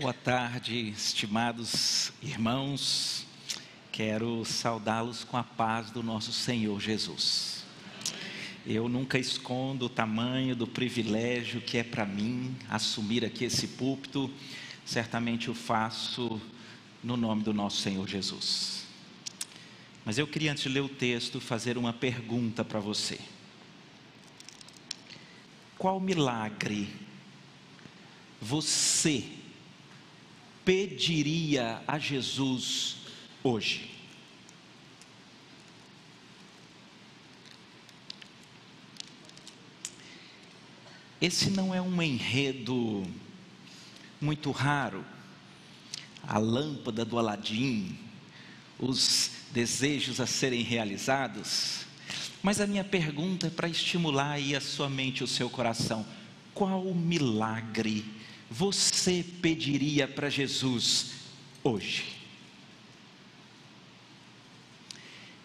Boa tarde, estimados irmãos. Quero saudá-los com a paz do nosso Senhor Jesus. Eu nunca escondo o tamanho do privilégio que é para mim assumir aqui esse púlpito. Certamente o faço no nome do nosso Senhor Jesus. Mas eu queria, antes de ler o texto, fazer uma pergunta para você. Qual milagre você pediria a Jesus hoje? Esse não é um enredo muito raro. A lâmpada do Aladim, os desejos a serem realizados. Mas a minha pergunta é para estimular aí a sua mente, o seu coração. Qual milagre você pediria para Jesus hoje?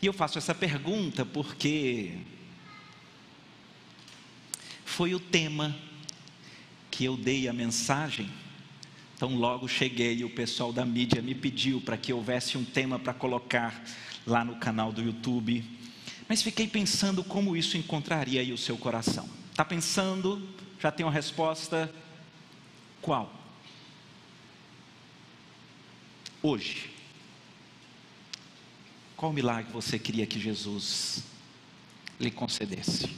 E eu faço essa pergunta porque foi o tema que eu dei a mensagem. Então, logo cheguei, o pessoal da mídia me pediu para que houvesse um tema para colocar lá no canal do YouTube. Mas fiquei pensando como isso encontraria aí o seu coração. Está pensando? Já tem uma resposta? Qual? Hoje. Qual milagre você queria que Jesus lhe concedesse?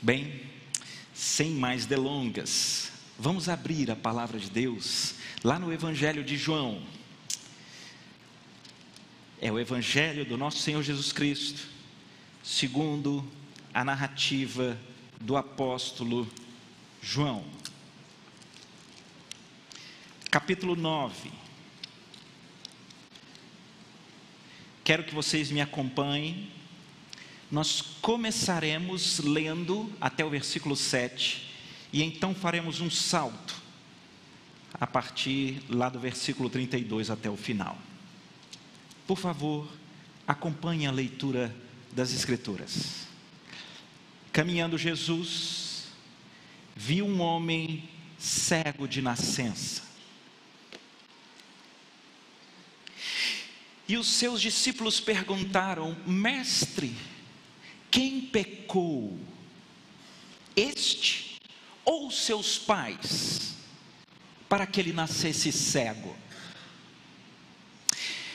Bem, sem mais delongas, vamos abrir a palavra de Deus lá no Evangelho de João. É o Evangelho do nosso Senhor Jesus Cristo, segundo a narrativa do apóstolo João, capítulo 9. Quero que vocês me acompanhem. Nós começaremos lendo até o versículo 7 e então faremos um salto a partir lá do versículo 32 até o final. Por favor, acompanhe a leitura das Escrituras. Caminhando Jesus, viu um homem cego de nascença. E os seus discípulos perguntaram: Mestre, quem pecou? Este ou seus pais, para que ele nascesse cego?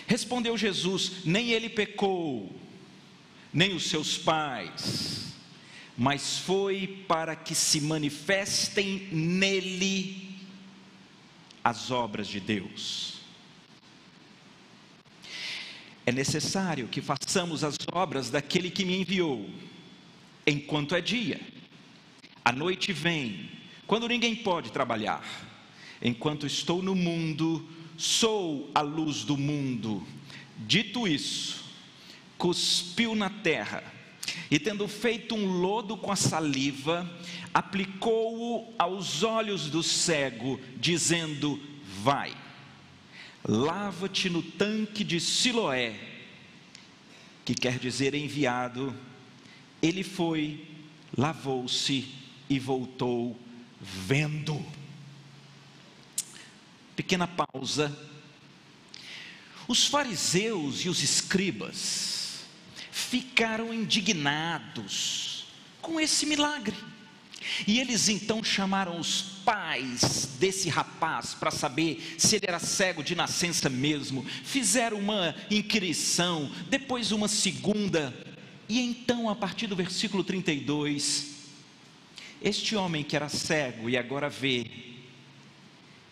Respondeu Jesus: Nem ele pecou, nem os seus pais mas foi para que se manifestem nele as obras de Deus. É necessário que façamos as obras daquele que me enviou, enquanto é dia. A noite vem, quando ninguém pode trabalhar. Enquanto estou no mundo, sou a luz do mundo. Dito isso, cuspiu na terra e tendo feito um lodo com a saliva, aplicou-o aos olhos do cego, dizendo: Vai, lava-te no tanque de Siloé, que quer dizer enviado. Ele foi, lavou-se e voltou vendo. Pequena pausa. Os fariseus e os escribas, ficaram indignados com esse milagre. E eles então chamaram os pais desse rapaz para saber se ele era cego de nascença mesmo. Fizeram uma inquirição, depois uma segunda. E então, a partir do versículo 32, este homem que era cego e agora vê,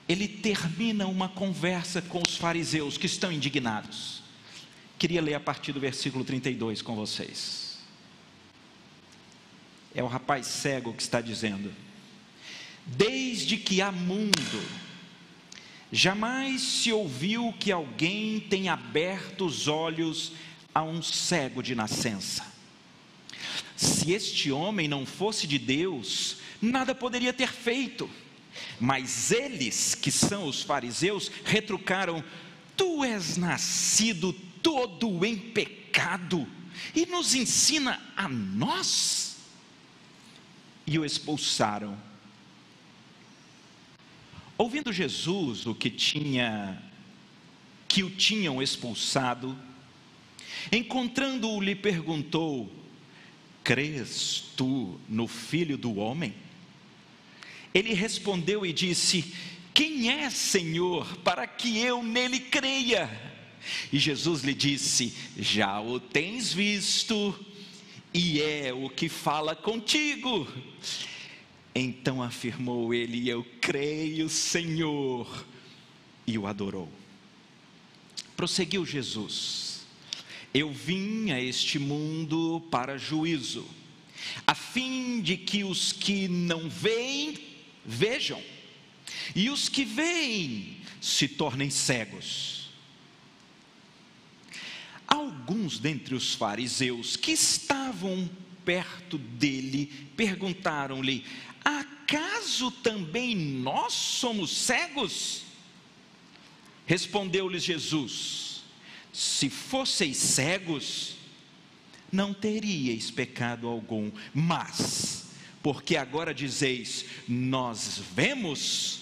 ele termina uma conversa com os fariseus que estão indignados. Queria ler a partir do versículo 32 com vocês. É o rapaz cego que está dizendo: Desde que há mundo, jamais se ouviu que alguém tenha aberto os olhos a um cego de nascença. Se este homem não fosse de Deus, nada poderia ter feito. Mas eles, que são os fariseus, retrucaram: Tu és nascido todo em pecado e nos ensina a nós. E o expulsaram. Ouvindo Jesus o que tinha que o tinham expulsado, encontrando-o lhe perguntou: Crês tu no Filho do homem? Ele respondeu e disse: Quem é, Senhor, para que eu nele creia? E Jesus lhe disse: Já o tens visto, e é o que fala contigo. Então afirmou ele: Eu creio, Senhor, e o adorou. Prosseguiu Jesus: Eu vim a este mundo para juízo, a fim de que os que não veem, vejam, e os que veem se tornem cegos. Alguns dentre os fariseus que estavam perto dele perguntaram-lhe: Acaso também nós somos cegos? Respondeu-lhes Jesus: Se fosseis cegos, não teríeis pecado algum, mas, porque agora dizeis, nós vemos,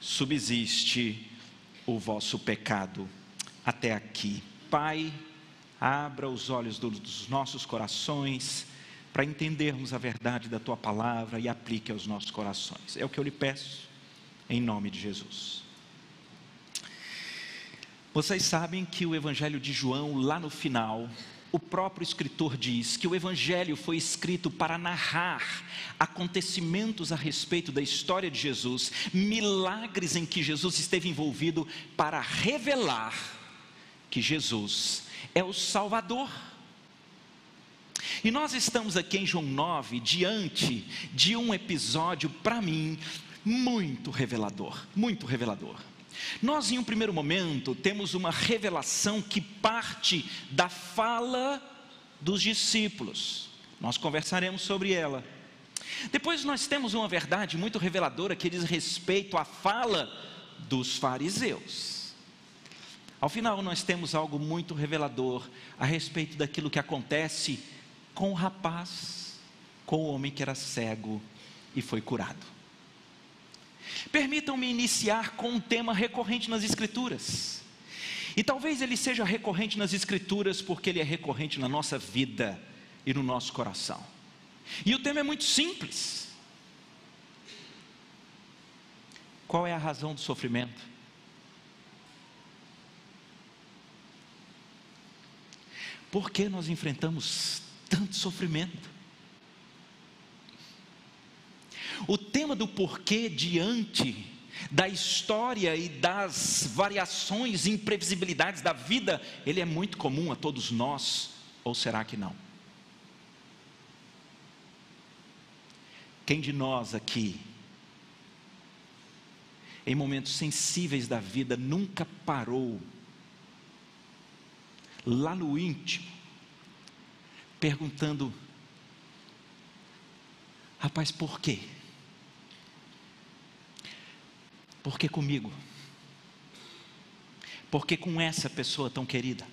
subsiste o vosso pecado. Até aqui. Pai, abra os olhos dos nossos corações para entendermos a verdade da tua palavra e aplique aos nossos corações. É o que eu lhe peço, em nome de Jesus. Vocês sabem que o Evangelho de João, lá no final, o próprio escritor diz que o Evangelho foi escrito para narrar acontecimentos a respeito da história de Jesus, milagres em que Jesus esteve envolvido, para revelar que Jesus é o Salvador. E nós estamos aqui em João 9, diante de um episódio, para mim, muito revelador muito revelador. Nós, em um primeiro momento, temos uma revelação que parte da fala dos discípulos. Nós conversaremos sobre ela. Depois, nós temos uma verdade muito reveladora que diz respeito à fala dos fariseus. Ao final, nós temos algo muito revelador a respeito daquilo que acontece com o rapaz, com o homem que era cego e foi curado. Permitam-me iniciar com um tema recorrente nas Escrituras. E talvez ele seja recorrente nas Escrituras porque ele é recorrente na nossa vida e no nosso coração. E o tema é muito simples. Qual é a razão do sofrimento? Por que nós enfrentamos tanto sofrimento? O tema do porquê diante da história e das variações e imprevisibilidades da vida, ele é muito comum a todos nós, ou será que não? Quem de nós aqui, em momentos sensíveis da vida, nunca parou lá no íntimo, perguntando: rapaz, por quê? Por que comigo? Por que com essa pessoa tão querida?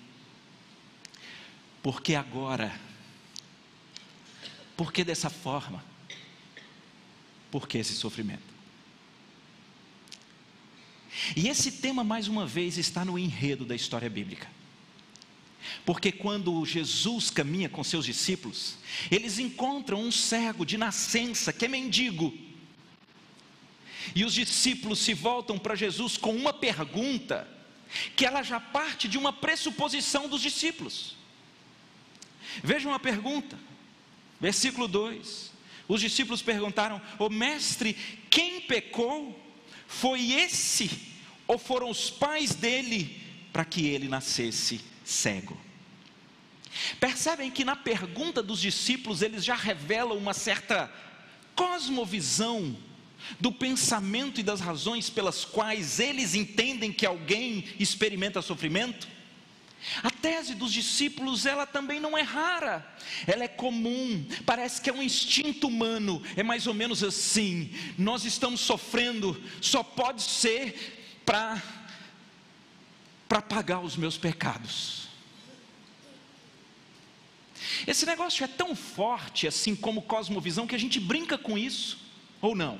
Por que agora? Por que dessa forma? Por que esse sofrimento? E esse tema, mais uma vez, está no enredo da história bíblica. Porque quando Jesus caminha com seus discípulos, eles encontram um cego de nascença, que é mendigo, e os discípulos se voltam para Jesus com uma pergunta, que ela já parte de uma pressuposição dos discípulos. Vejam a pergunta, versículo 2: os discípulos perguntaram, ô mestre, quem pecou? Foi esse ou foram os pais dele para que ele nascesse cego? Percebem que na pergunta dos discípulos eles já revelam uma certa cosmovisão do pensamento e das razões pelas quais eles entendem que alguém experimenta sofrimento? A tese dos discípulos, ela também não é rara, ela é comum, parece que é um instinto humano, é mais ou menos assim: nós estamos sofrendo, só pode ser para para pagar os meus pecados. Esse negócio é tão forte, assim como cosmovisão, que a gente brinca com isso, ou não?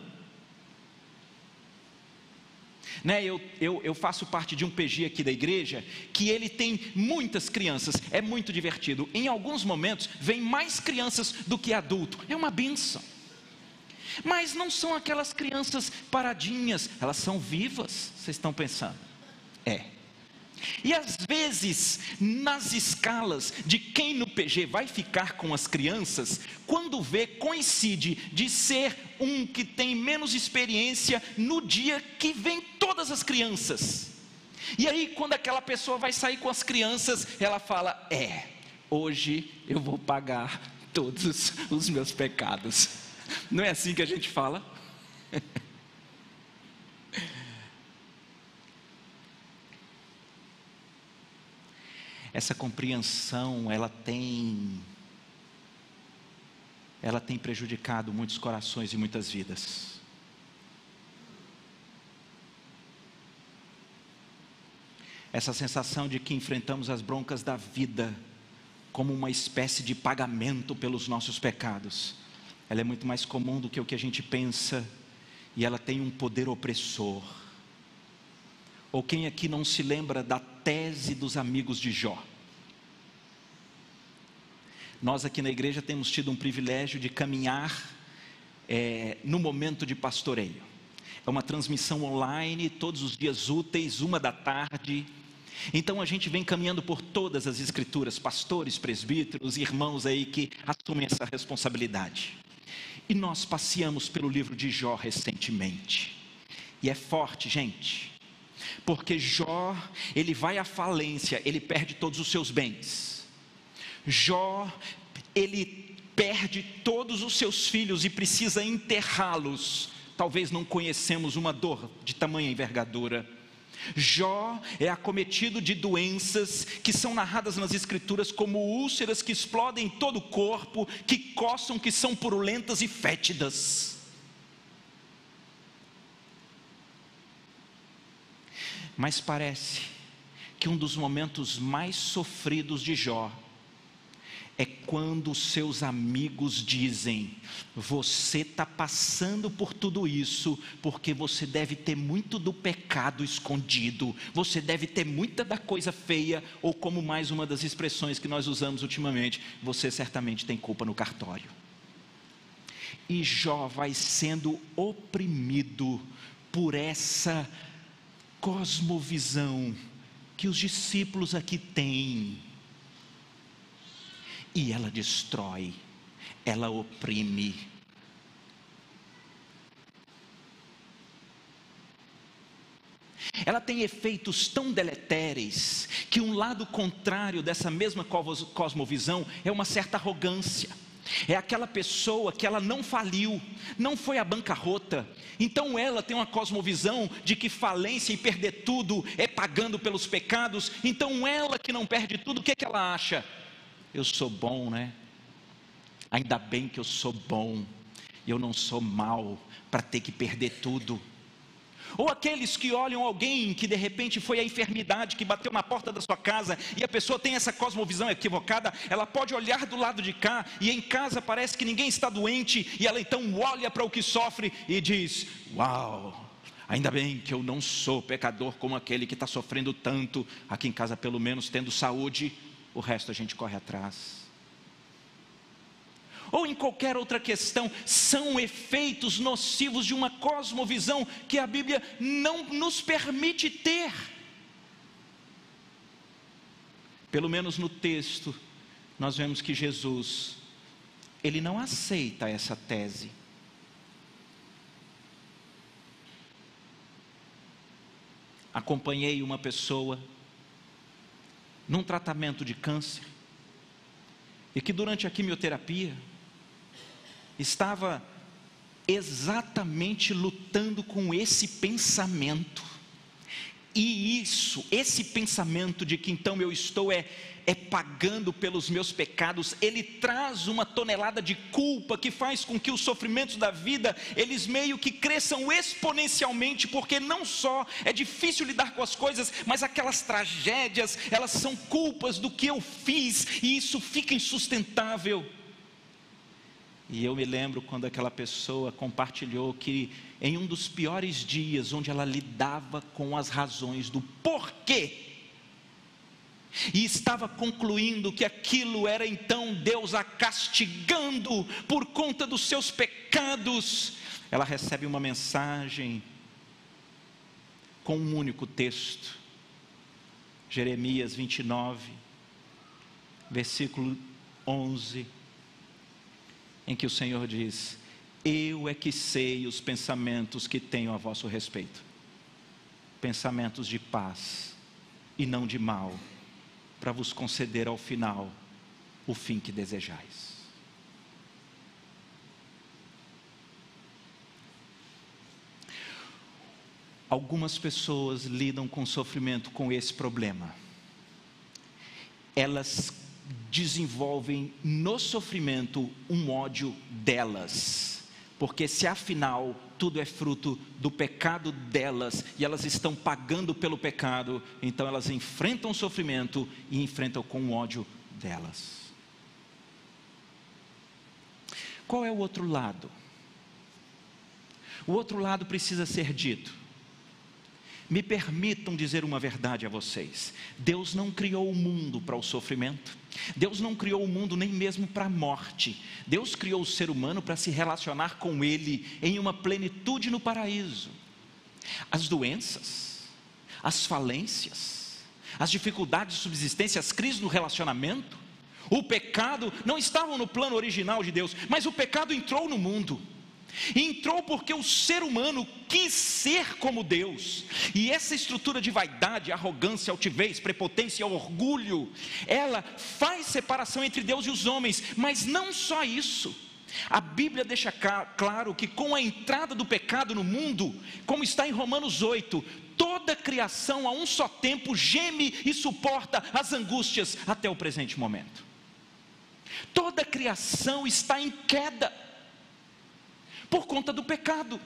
Né, eu, eu, eu, faço parte de um PG aqui da igreja que ele tem muitas crianças, é muito divertido. Em alguns momentos vem mais crianças do que adulto, é uma benção. Mas não são aquelas crianças paradinhas, elas são vivas, vocês estão pensando? É. E às vezes, nas escalas de quem no PG vai ficar com as crianças, quando vê, coincide de ser um que tem menos experiência no dia que vem todas as crianças. E aí, quando aquela pessoa vai sair com as crianças, ela fala: É, hoje eu vou pagar todos os meus pecados. Não é assim que a gente fala? Essa compreensão, ela tem ela tem prejudicado muitos corações e muitas vidas. Essa sensação de que enfrentamos as broncas da vida como uma espécie de pagamento pelos nossos pecados ela é muito mais comum do que o que a gente pensa e ela tem um poder opressor. Ou quem aqui não se lembra da tese dos amigos de Jó? Nós aqui na igreja temos tido um privilégio de caminhar é, no momento de pastoreio. É uma transmissão online, todos os dias úteis, uma da tarde. Então a gente vem caminhando por todas as escrituras, pastores, presbíteros, irmãos aí que assumem essa responsabilidade. E nós passeamos pelo livro de Jó recentemente. E é forte, gente. Porque Jó, ele vai à falência, ele perde todos os seus bens. Jó, ele perde todos os seus filhos e precisa enterrá-los. Talvez não conhecemos uma dor de tamanha envergadura. Jó é acometido de doenças que são narradas nas Escrituras como úlceras que explodem todo o corpo, que coçam, que são purulentas e fétidas. Mas parece que um dos momentos mais sofridos de Jó é quando seus amigos dizem: Você está passando por tudo isso porque você deve ter muito do pecado escondido, você deve ter muita da coisa feia, ou como mais uma das expressões que nós usamos ultimamente, você certamente tem culpa no cartório. E Jó vai sendo oprimido por essa cosmovisão que os discípulos aqui têm e ela destrói, ela oprime. Ela tem efeitos tão deletéreis que um lado contrário dessa mesma cosmovisão é uma certa arrogância. É aquela pessoa que ela não faliu, não foi à bancarrota. Então ela tem uma cosmovisão de que falência e perder tudo é pagando pelos pecados. Então ela que não perde tudo, o que, é que ela acha? eu sou bom, né? Ainda bem que eu sou bom, eu não sou mal para ter que perder tudo. Ou aqueles que olham alguém que de repente foi a enfermidade que bateu na porta da sua casa e a pessoa tem essa cosmovisão equivocada, ela pode olhar do lado de cá e em casa parece que ninguém está doente e ela então olha para o que sofre e diz: Uau, ainda bem que eu não sou pecador como aquele que está sofrendo tanto, aqui em casa pelo menos tendo saúde o resto a gente corre atrás. Ou em qualquer outra questão, são efeitos nocivos de uma cosmovisão que a Bíblia não nos permite ter. Pelo menos no texto, nós vemos que Jesus, ele não aceita essa tese. Acompanhei uma pessoa num tratamento de câncer, e que durante a quimioterapia estava exatamente lutando com esse pensamento. E isso, esse pensamento de que então eu estou é é pagando pelos meus pecados, ele traz uma tonelada de culpa que faz com que os sofrimentos da vida, eles meio que cresçam exponencialmente, porque não só é difícil lidar com as coisas, mas aquelas tragédias, elas são culpas do que eu fiz, e isso fica insustentável. E eu me lembro quando aquela pessoa compartilhou que em um dos piores dias, onde ela lidava com as razões do porquê, e estava concluindo que aquilo era então Deus a castigando por conta dos seus pecados, ela recebe uma mensagem com um único texto, Jeremias 29, versículo 11 em que o Senhor diz: Eu é que sei os pensamentos que tenho a vosso respeito, pensamentos de paz e não de mal, para vos conceder ao final o fim que desejais. Algumas pessoas lidam com sofrimento com esse problema. Elas desenvolvem no sofrimento um ódio delas. Porque se afinal tudo é fruto do pecado delas e elas estão pagando pelo pecado, então elas enfrentam o sofrimento e enfrentam com o ódio delas. Qual é o outro lado? O outro lado precisa ser dito. Me permitam dizer uma verdade a vocês: Deus não criou o mundo para o sofrimento, Deus não criou o mundo nem mesmo para a morte, Deus criou o ser humano para se relacionar com Ele em uma plenitude no paraíso. As doenças, as falências, as dificuldades de subsistência, as crises no relacionamento, o pecado não estavam no plano original de Deus, mas o pecado entrou no mundo. Entrou porque o ser humano quis ser como Deus. E essa estrutura de vaidade, arrogância, altivez, prepotência, orgulho, ela faz separação entre Deus e os homens, mas não só isso. A Bíblia deixa claro que com a entrada do pecado no mundo, como está em Romanos 8, toda a criação a um só tempo geme e suporta as angústias até o presente momento. Toda a criação está em queda por conta do pecado.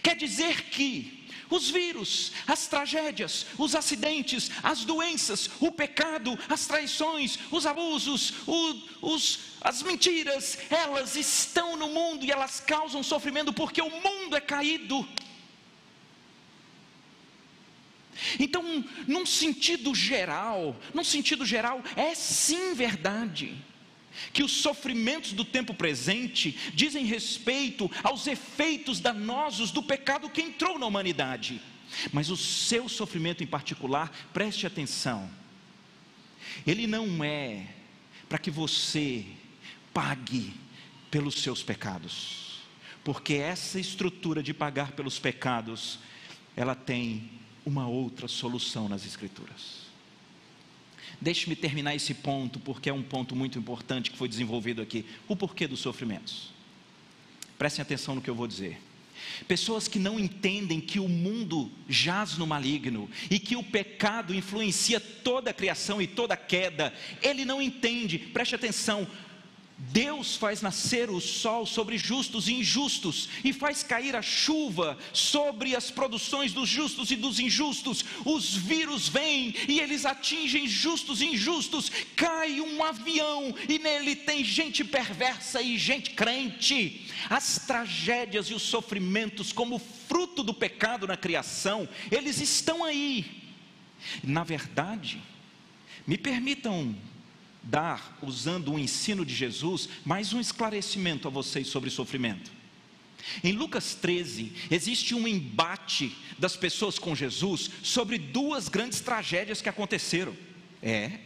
Quer dizer que os vírus, as tragédias, os acidentes, as doenças, o pecado, as traições, os abusos, o, os, as mentiras, elas estão no mundo e elas causam sofrimento porque o mundo é caído. Então, num sentido geral, num sentido geral, é sim verdade que os sofrimentos do tempo presente dizem respeito aos efeitos danosos do pecado que entrou na humanidade. Mas o seu sofrimento em particular, preste atenção, ele não é para que você pague pelos seus pecados, porque essa estrutura de pagar pelos pecados, ela tem uma outra solução nas Escrituras. Deixe-me terminar esse ponto, porque é um ponto muito importante que foi desenvolvido aqui: o porquê dos sofrimentos. Prestem atenção no que eu vou dizer. Pessoas que não entendem que o mundo jaz no maligno e que o pecado influencia toda a criação e toda a queda, ele não entende, preste atenção, Deus faz nascer o sol sobre justos e injustos, e faz cair a chuva sobre as produções dos justos e dos injustos. Os vírus vêm e eles atingem justos e injustos. Cai um avião e nele tem gente perversa e gente crente. As tragédias e os sofrimentos, como fruto do pecado na criação, eles estão aí. Na verdade, me permitam dar, usando o ensino de Jesus, mais um esclarecimento a vocês sobre sofrimento. Em Lucas 13, existe um embate das pessoas com Jesus sobre duas grandes tragédias que aconteceram. É,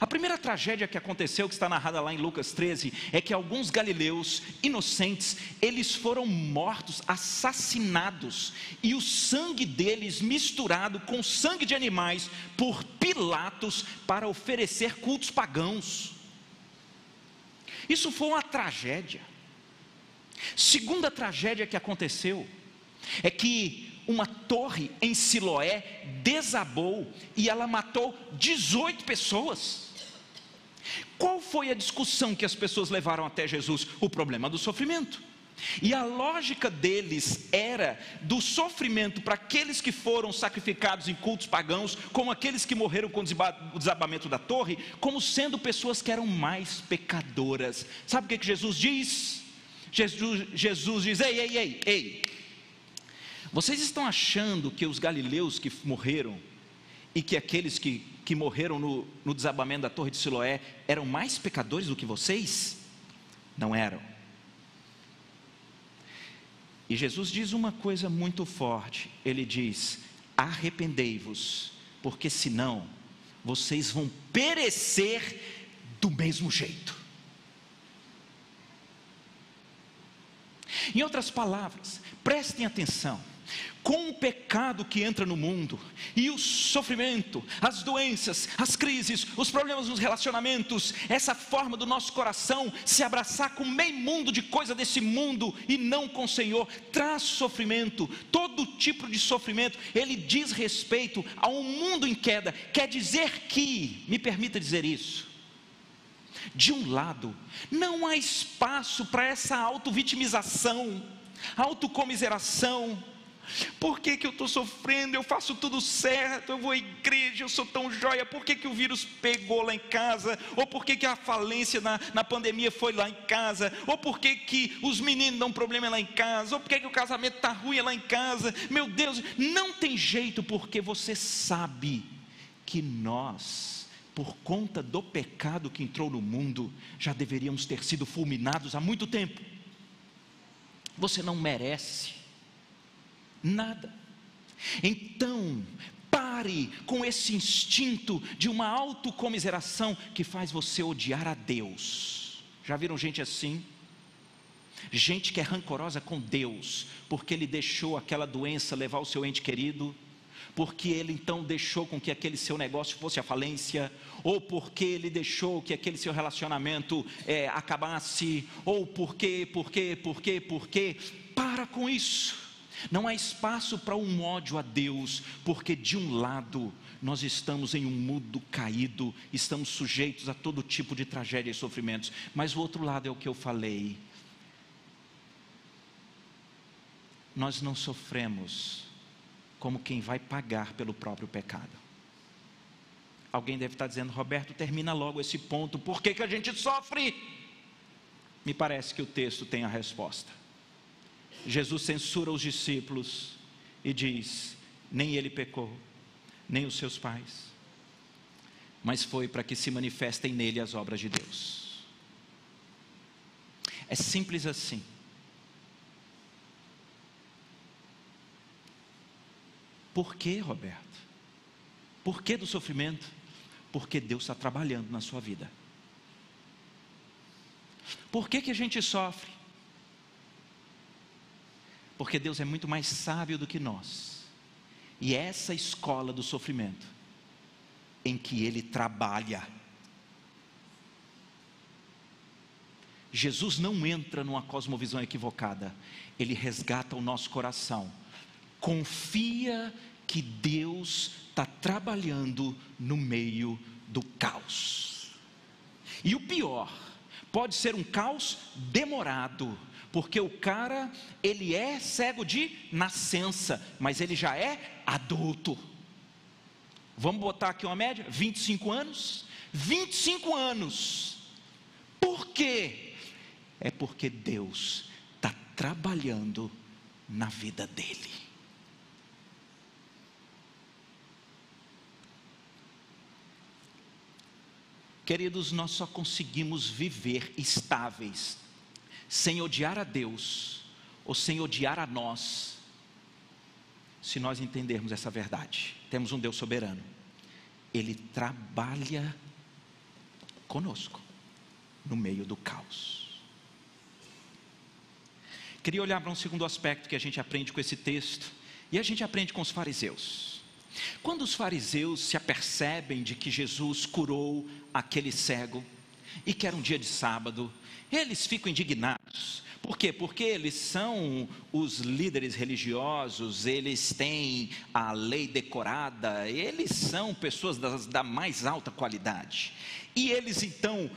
a primeira tragédia que aconteceu, que está narrada lá em Lucas 13, é que alguns galileus inocentes, eles foram mortos, assassinados, e o sangue deles misturado com sangue de animais por Pilatos para oferecer cultos pagãos. Isso foi uma tragédia. Segunda tragédia que aconteceu é que uma torre em Siloé desabou e ela matou 18 pessoas. Qual foi a discussão que as pessoas levaram até Jesus? O problema do sofrimento. E a lógica deles era do sofrimento para aqueles que foram sacrificados em cultos pagãos, como aqueles que morreram com o desabamento da torre, como sendo pessoas que eram mais pecadoras. Sabe o que, Jesus diz? Jesus, Jesus diz: Ei, ei, ei, ei. Vocês estão achando que os galileus que morreram e que aqueles que, que morreram no, no desabamento da torre de Siloé eram mais pecadores do que vocês? Não eram e Jesus diz uma coisa muito forte: Ele diz: arrependei-vos, porque senão vocês vão perecer do mesmo jeito. Em outras palavras, prestem atenção com o pecado que entra no mundo, e o sofrimento, as doenças, as crises, os problemas nos relacionamentos, essa forma do nosso coração se abraçar com meio mundo de coisa desse mundo e não com o Senhor, traz sofrimento, todo tipo de sofrimento, ele diz respeito a um mundo em queda, quer dizer que, me permita dizer isso, de um lado, não há espaço para essa auto-vitimização, autocomiseração, por que, que eu estou sofrendo? Eu faço tudo certo, eu vou à igreja, eu sou tão joia. Por que, que o vírus pegou lá em casa? Ou por que, que a falência na, na pandemia foi lá em casa? Ou por que, que os meninos dão problema lá em casa? Ou por que, que o casamento está ruim lá em casa? Meu Deus, não tem jeito, porque você sabe que nós, por conta do pecado que entrou no mundo, já deveríamos ter sido fulminados há muito tempo. Você não merece nada. Então, pare com esse instinto de uma autocomiseração que faz você odiar a Deus. Já viram gente assim? Gente que é rancorosa com Deus, porque ele deixou aquela doença levar o seu ente querido, porque ele então deixou com que aquele seu negócio fosse a falência, ou porque ele deixou que aquele seu relacionamento é, acabasse, ou porque, porque, porque, porque. Para com isso. Não há espaço para um ódio a Deus, porque de um lado nós estamos em um mundo caído, estamos sujeitos a todo tipo de tragédia e sofrimentos, mas o outro lado é o que eu falei. Nós não sofremos como quem vai pagar pelo próprio pecado. Alguém deve estar dizendo, Roberto, termina logo esse ponto, por que, que a gente sofre? Me parece que o texto tem a resposta. Jesus censura os discípulos e diz: nem ele pecou, nem os seus pais, mas foi para que se manifestem nele as obras de Deus. É simples assim. Por que, Roberto? Por que do sofrimento? Porque Deus está trabalhando na sua vida. Por que, que a gente sofre? Porque Deus é muito mais sábio do que nós. E é essa escola do sofrimento em que Ele trabalha. Jesus não entra numa cosmovisão equivocada, Ele resgata o nosso coração. Confia que Deus está trabalhando no meio do caos. E o pior, pode ser um caos demorado, porque o cara, ele é cego de nascença, mas ele já é adulto. Vamos botar aqui uma média? 25 anos? 25 anos. Por quê? É porque Deus está trabalhando na vida dele. Queridos, nós só conseguimos viver estáveis sem odiar a Deus ou sem odiar a nós, se nós entendermos essa verdade. Temos um Deus soberano, Ele trabalha conosco no meio do caos. Queria olhar para um segundo aspecto que a gente aprende com esse texto, e a gente aprende com os fariseus. Quando os fariseus se apercebem de que Jesus curou aquele cego, e que era um dia de sábado, eles ficam indignados. Por quê? Porque eles são os líderes religiosos, eles têm a lei decorada, eles são pessoas das, da mais alta qualidade. E eles então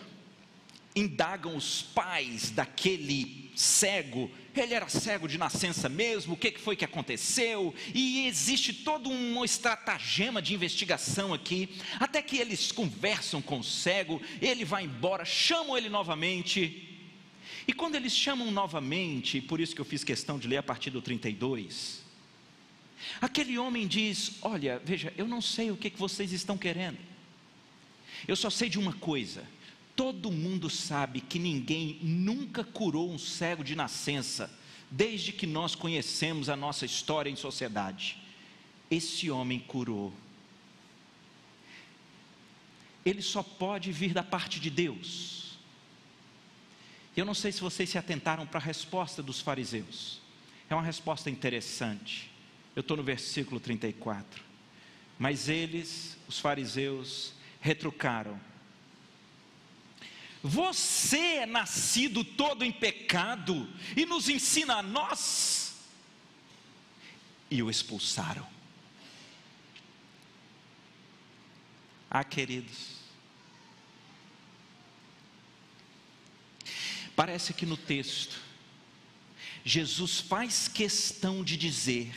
indagam os pais daquele cego: ele era cego de nascença mesmo, o que foi que aconteceu, e existe todo um estratagema de investigação aqui, até que eles conversam com o cego, ele vai embora, chamam ele novamente, e quando eles chamam novamente, por isso que eu fiz questão de ler a partir do 32, aquele homem diz: Olha, veja, eu não sei o que, vocês estão querendo, eu só sei de uma coisa Todo mundo sabe que ninguém nunca curou um cego de nascença, desde que nós conhecemos a nossa história em sociedade. Esse homem curou. Ele só pode vir da parte de Deus. Eu não sei se vocês se atentaram para a resposta dos fariseus. É uma resposta interessante. Eu estou no versículo 34. Mas eles, os fariseus, retrucaram você é nascido todo em pecado e nos ensina a nós. E o expulsaram. Ah, queridos, parece que no texto, Jesus faz questão de dizer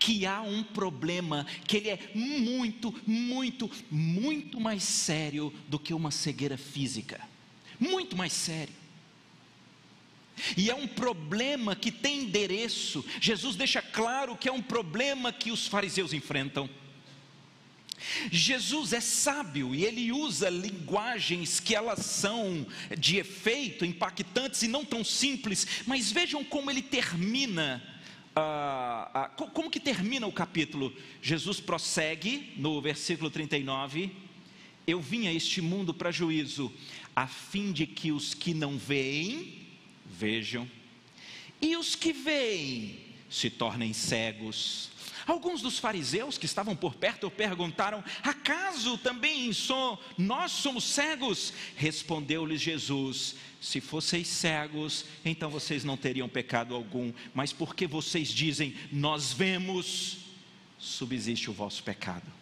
que há um problema que ele é muito, muito, muito mais sério do que uma cegueira física muito mais sério. E é um problema que tem endereço. Jesus deixa claro que é um problema que os fariseus enfrentam. Jesus é sábio e ele usa linguagens que elas são de efeito, impactantes e não tão simples, mas vejam como ele termina. Ah, ah, como que termina o capítulo? Jesus prossegue no versículo 39. Eu vim a este mundo para juízo, a fim de que os que não veem, vejam, e os que veem se tornem cegos. Alguns dos fariseus que estavam por perto perguntaram: Acaso também nós somos cegos? Respondeu-lhes Jesus: Se fosseis cegos, então vocês não teriam pecado algum, mas porque vocês dizem, nós vemos, subsiste o vosso pecado.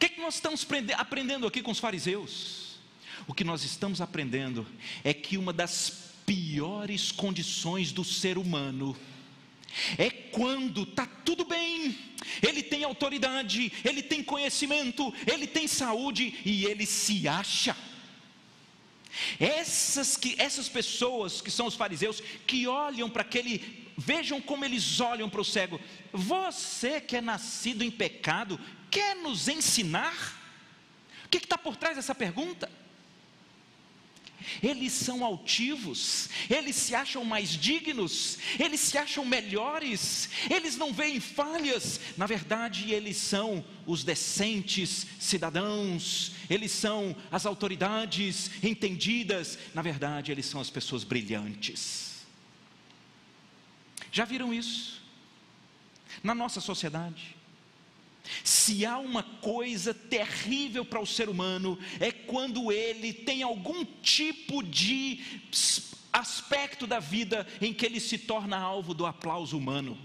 Que, que nós estamos aprendendo aqui com os fariseus? O que nós estamos aprendendo é que uma das piores condições do ser humano é quando está tudo bem, ele tem autoridade, ele tem conhecimento, ele tem saúde e ele se acha. Essas, que, essas pessoas que são os fariseus, que olham para aquele, vejam como eles olham para o cego. Você que é nascido em pecado, quer nos ensinar? O que está por trás dessa pergunta? Eles são altivos, eles se acham mais dignos, eles se acham melhores, eles não veem falhas, na verdade, eles são os decentes cidadãos, eles são as autoridades entendidas, na verdade, eles são as pessoas brilhantes. Já viram isso? Na nossa sociedade. Se há uma coisa terrível para o ser humano, é quando ele tem algum tipo de aspecto da vida em que ele se torna alvo do aplauso humano.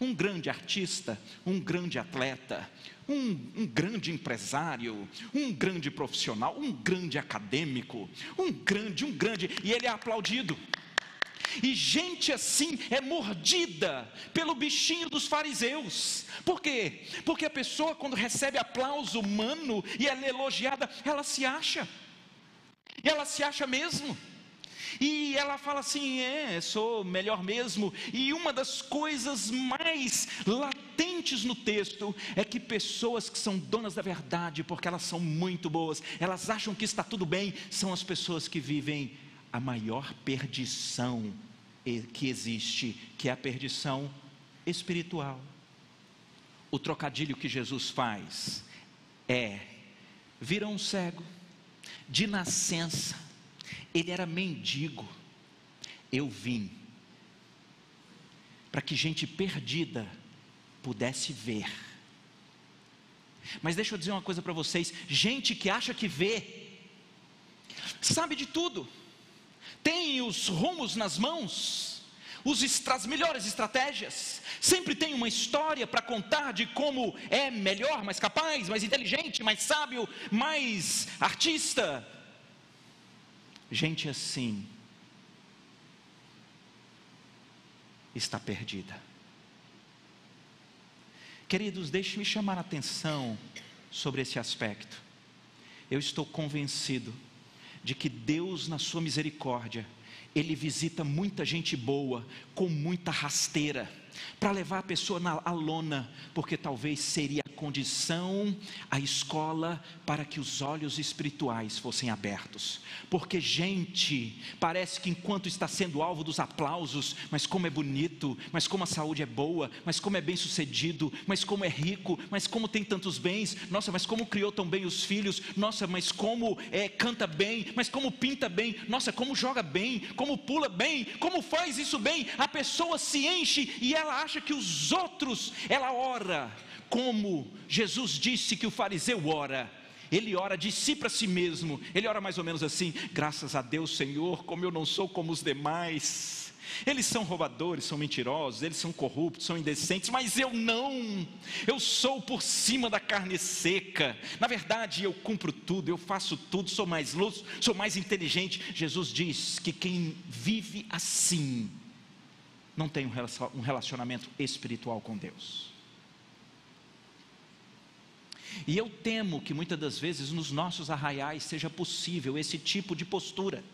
Um grande artista, um grande atleta, um, um, grande empresário, um grande profissional, um grande acadêmico, um grande, um grande, e ele é aplaudido. E gente assim é mordida pelo bichinho dos fariseus. Por quê? Porque a pessoa, quando recebe aplauso humano e ela é elogiada, ela se acha. Ela se acha mesmo. E ela fala assim: é, sou melhor mesmo. E uma das coisas mais latentes no texto é que pessoas que são donas da verdade, porque elas são muito boas, elas acham que está tudo bem, são as pessoas que vivem a maior perdição que existe, que é a perdição espiritual. O trocadilho que Jesus faz é: vira um cego, de nascença, ele era mendigo. Eu vim para que gente perdida pudesse ver. Mas deixa eu dizer uma coisa para vocês: gente que acha que vê, sabe de tudo tem os rumos nas mãos, os, as melhores estratégias, sempre tem uma história para contar de como é melhor, mais capaz, mais inteligente, mais sábio, mais artista. Gente assim está perdida. Queridos, deixe-me chamar a atenção sobre esse aspecto. Eu estou convencido de que Deus, na sua misericórdia, Ele visita muita gente boa com muita rasteira para levar a pessoa na a lona, porque talvez seria a condição, a escola para que os olhos espirituais fossem abertos. Porque gente, parece que enquanto está sendo alvo dos aplausos, mas como é bonito, mas como a saúde é boa, mas como é bem sucedido, mas como é rico, mas como tem tantos bens, nossa, mas como criou tão bem os filhos, nossa, mas como é, canta bem, mas como pinta bem, nossa, como joga bem, como pula bem, como faz isso bem, a pessoa se enche e ela ela acha que os outros, ela ora como Jesus disse que o fariseu ora. Ele ora de si para si mesmo. Ele ora mais ou menos assim: graças a Deus, Senhor, como eu não sou como os demais. Eles são roubadores, são mentirosos, eles são corruptos, são indecentes, mas eu não. Eu sou por cima da carne seca. Na verdade, eu cumpro tudo, eu faço tudo, sou mais luz, sou mais inteligente. Jesus diz que quem vive assim não tem um relacionamento espiritual com Deus. E eu temo que muitas das vezes nos nossos arraiais seja possível esse tipo de postura.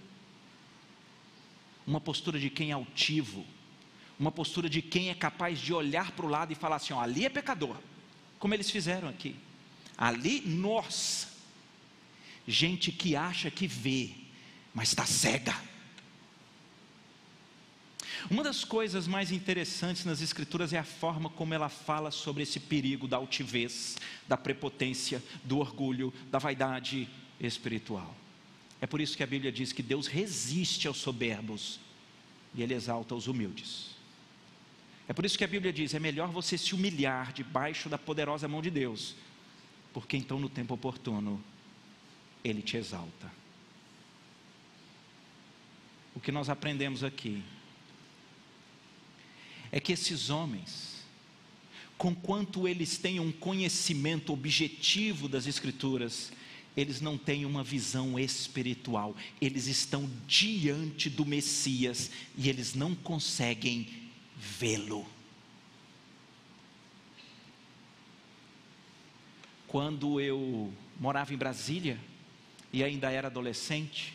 Uma postura de quem é altivo, uma postura de quem é capaz de olhar para o lado e falar assim: ó, ali é pecador, como eles fizeram aqui. Ali, nossa, gente que acha que vê, mas está cega uma das coisas mais interessantes nas Escrituras é a forma como ela fala sobre esse perigo da altivez, da prepotência, do orgulho, da vaidade espiritual. É por isso que a Bíblia diz que Deus resiste aos soberbos e Ele exalta os humildes. É por isso que a Bíblia diz: é melhor você se humilhar debaixo da poderosa mão de Deus, porque então no tempo oportuno Ele te exalta. O que nós aprendemos aqui é que esses homens, conquanto eles têm um conhecimento objetivo das Escrituras, eles não têm uma visão espiritual, eles estão diante do Messias e eles não conseguem vê-lo. Quando eu morava em Brasília e ainda era adolescente,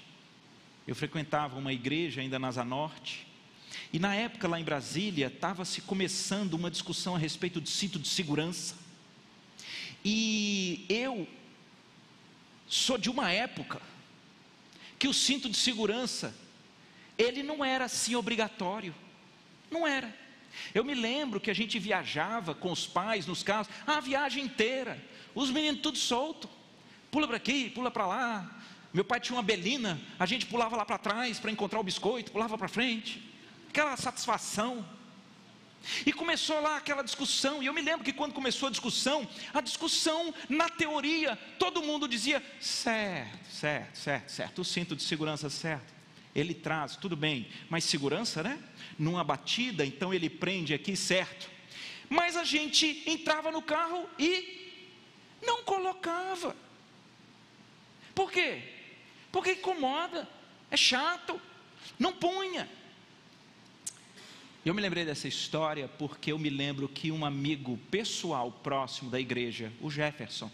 eu frequentava uma igreja ainda na Asa Norte, e na época, lá em Brasília, estava se começando uma discussão a respeito de cinto de segurança. E eu sou de uma época que o cinto de segurança, ele não era assim obrigatório. Não era. Eu me lembro que a gente viajava com os pais nos carros, a viagem inteira, os meninos tudo solto, pula para aqui, pula para lá. Meu pai tinha uma belina, a gente pulava lá para trás para encontrar o biscoito, pulava para frente aquela satisfação. E começou lá aquela discussão, e eu me lembro que quando começou a discussão, a discussão, na teoria, todo mundo dizia: certo, certo, certo, certo, o cinto de segurança certo, ele traz, tudo bem, mas segurança, né? Numa batida, então ele prende aqui, certo. Mas a gente entrava no carro e não colocava. Por quê? Porque incomoda, é chato, não punha. Eu me lembrei dessa história porque eu me lembro que um amigo pessoal próximo da igreja, o Jefferson,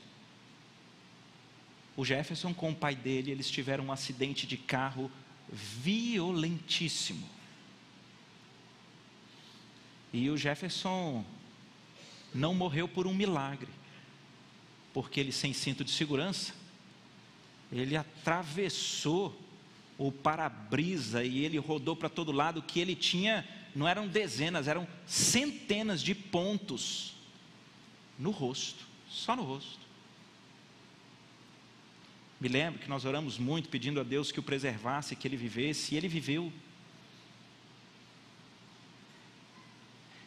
o Jefferson com o pai dele, eles tiveram um acidente de carro violentíssimo. E o Jefferson não morreu por um milagre, porque ele sem cinto de segurança, ele atravessou o para-brisa e ele rodou para todo lado que ele tinha não eram dezenas, eram centenas de pontos no rosto, só no rosto. Me lembro que nós oramos muito pedindo a Deus que o preservasse, que ele vivesse, e ele viveu.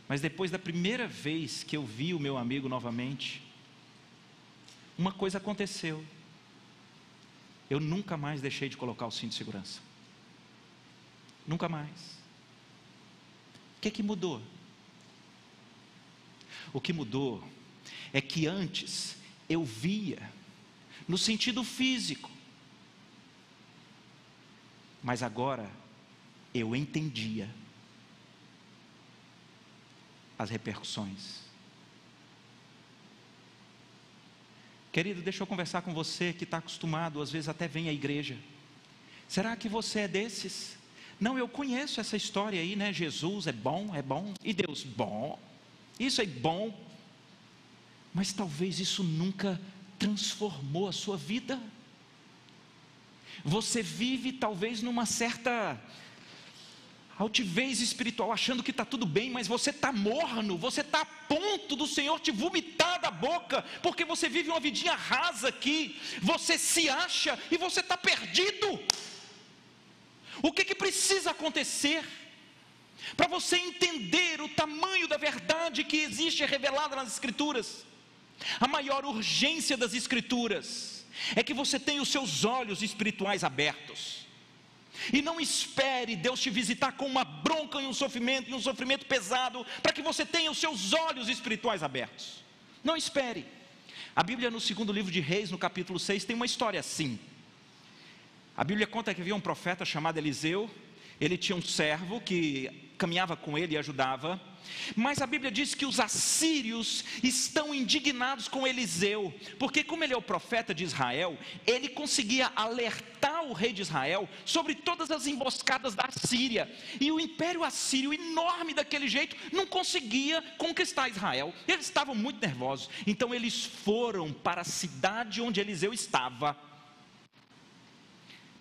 Mas depois da primeira vez que eu vi o meu amigo novamente, uma coisa aconteceu. Eu nunca mais deixei de colocar o cinto de segurança. Nunca mais. O que, que mudou? O que mudou é que antes eu via, no sentido físico, mas agora eu entendia as repercussões. Querido, deixa eu conversar com você que está acostumado, às vezes até vem à igreja. Será que você é desses? Não, eu conheço essa história aí, né? Jesus é bom, é bom, e Deus, bom, isso é bom, mas talvez isso nunca transformou a sua vida. Você vive talvez numa certa altivez espiritual, achando que está tudo bem, mas você está morno, você está a ponto do Senhor te vomitar da boca, porque você vive uma vidinha rasa aqui, você se acha e você está perdido. O que, que precisa acontecer? Para você entender o tamanho da verdade que existe revelada nas Escrituras, a maior urgência das Escrituras é que você tenha os seus olhos espirituais abertos. E não espere Deus te visitar com uma bronca e um sofrimento, e um sofrimento pesado, para que você tenha os seus olhos espirituais abertos. Não espere. A Bíblia, no segundo livro de Reis, no capítulo 6, tem uma história assim. A Bíblia conta que havia um profeta chamado Eliseu, ele tinha um servo que caminhava com ele e ajudava. Mas a Bíblia diz que os assírios estão indignados com Eliseu, porque, como ele é o profeta de Israel, ele conseguia alertar o rei de Israel sobre todas as emboscadas da Síria, e o império assírio, enorme daquele jeito, não conseguia conquistar Israel. Eles estavam muito nervosos, então eles foram para a cidade onde Eliseu estava,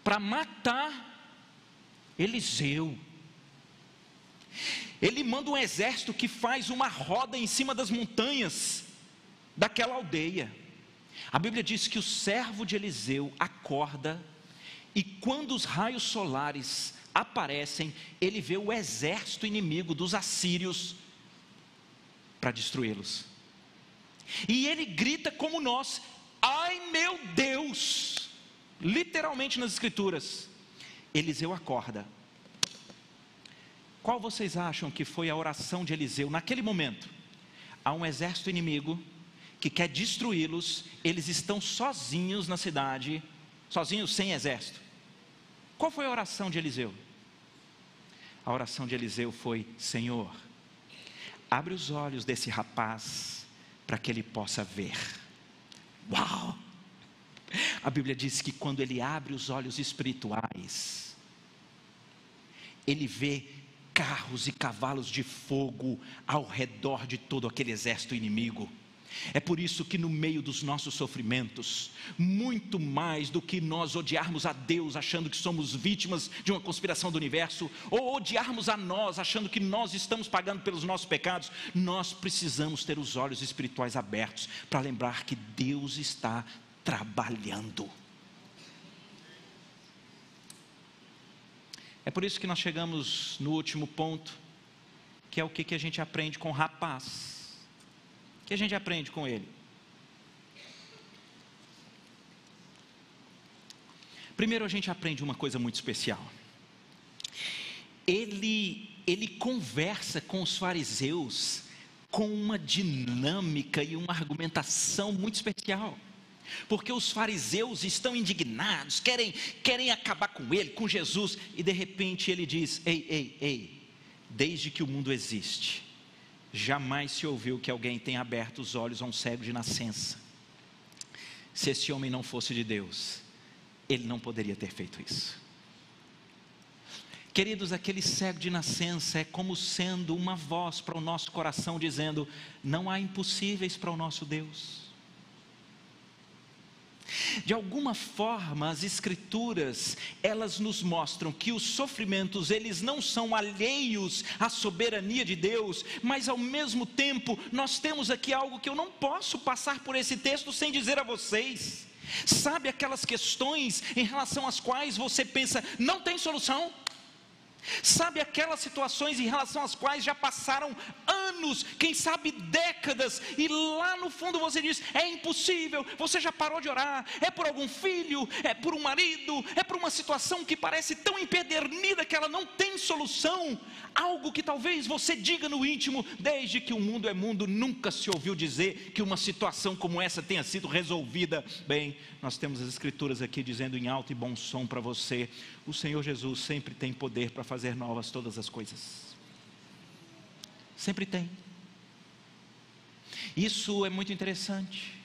para matar Eliseu. Ele manda um exército que faz uma roda em cima das montanhas daquela aldeia. A Bíblia diz que o servo de Eliseu acorda e quando os raios solares aparecem, ele vê o exército inimigo dos assírios para destruí-los. E ele grita como nós: "Ai meu Deus!" Literalmente nas escrituras. Eliseu acorda qual vocês acham que foi a oração de Eliseu naquele momento? Há um exército inimigo que quer destruí-los, eles estão sozinhos na cidade, sozinhos sem exército. Qual foi a oração de Eliseu? A oração de Eliseu foi: Senhor, abre os olhos desse rapaz para que ele possa ver. Uau! A Bíblia diz que quando ele abre os olhos espirituais, ele vê carros e cavalos de fogo ao redor de todo aquele exército inimigo. É por isso que no meio dos nossos sofrimentos, muito mais do que nós odiarmos a Deus achando que somos vítimas de uma conspiração do universo, ou odiarmos a nós achando que nós estamos pagando pelos nossos pecados, nós precisamos ter os olhos espirituais abertos para lembrar que Deus está trabalhando. É por isso que nós chegamos no último ponto, que é o que, que a gente aprende com o rapaz. O que a gente aprende com ele? Primeiro a gente aprende uma coisa muito especial. Ele, ele conversa com os fariseus com uma dinâmica e uma argumentação muito especial porque os fariseus estão indignados, querem, querem acabar com ele, com Jesus, e de repente ele diz: Ei, ei, ei, desde que o mundo existe, jamais se ouviu que alguém tenha aberto os olhos a um cego de nascença. Se esse homem não fosse de Deus, ele não poderia ter feito isso. Queridos, aquele cego de nascença é como sendo uma voz para o nosso coração dizendo: não há impossíveis para o nosso Deus. De alguma forma, as escrituras, elas nos mostram que os sofrimentos, eles não são alheios à soberania de Deus, mas ao mesmo tempo, nós temos aqui algo que eu não posso passar por esse texto sem dizer a vocês. Sabe aquelas questões em relação às quais você pensa, não tem solução? Sabe aquelas situações em relação às quais já passaram anos, quem sabe décadas, e lá no fundo você diz: é impossível, você já parou de orar, é por algum filho, é por um marido, é por uma situação que parece tão empedernida que ela não tem solução. Algo que talvez você diga no íntimo, desde que o mundo é mundo, nunca se ouviu dizer que uma situação como essa tenha sido resolvida. Bem, nós temos as escrituras aqui dizendo em alto e bom som para você: o Senhor Jesus sempre tem poder para fazer novas todas as coisas. Sempre tem. Isso é muito interessante.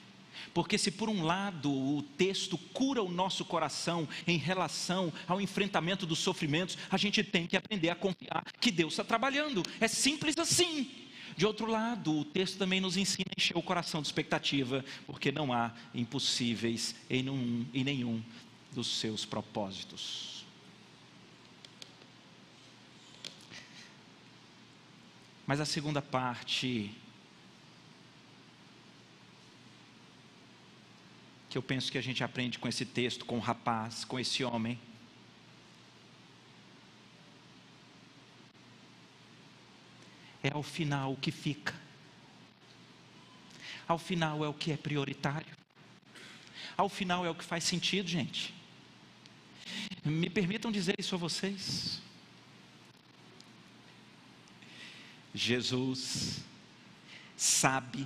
Porque, se por um lado o texto cura o nosso coração em relação ao enfrentamento dos sofrimentos, a gente tem que aprender a confiar que Deus está trabalhando. É simples assim. De outro lado, o texto também nos ensina a encher o coração de expectativa, porque não há impossíveis em nenhum, em nenhum dos seus propósitos. Mas a segunda parte que eu penso que a gente aprende com esse texto, com o rapaz, com esse homem. É ao final o que fica. Ao final é o que é prioritário. Ao final é o que faz sentido, gente. Me permitam dizer isso a vocês. Jesus sabe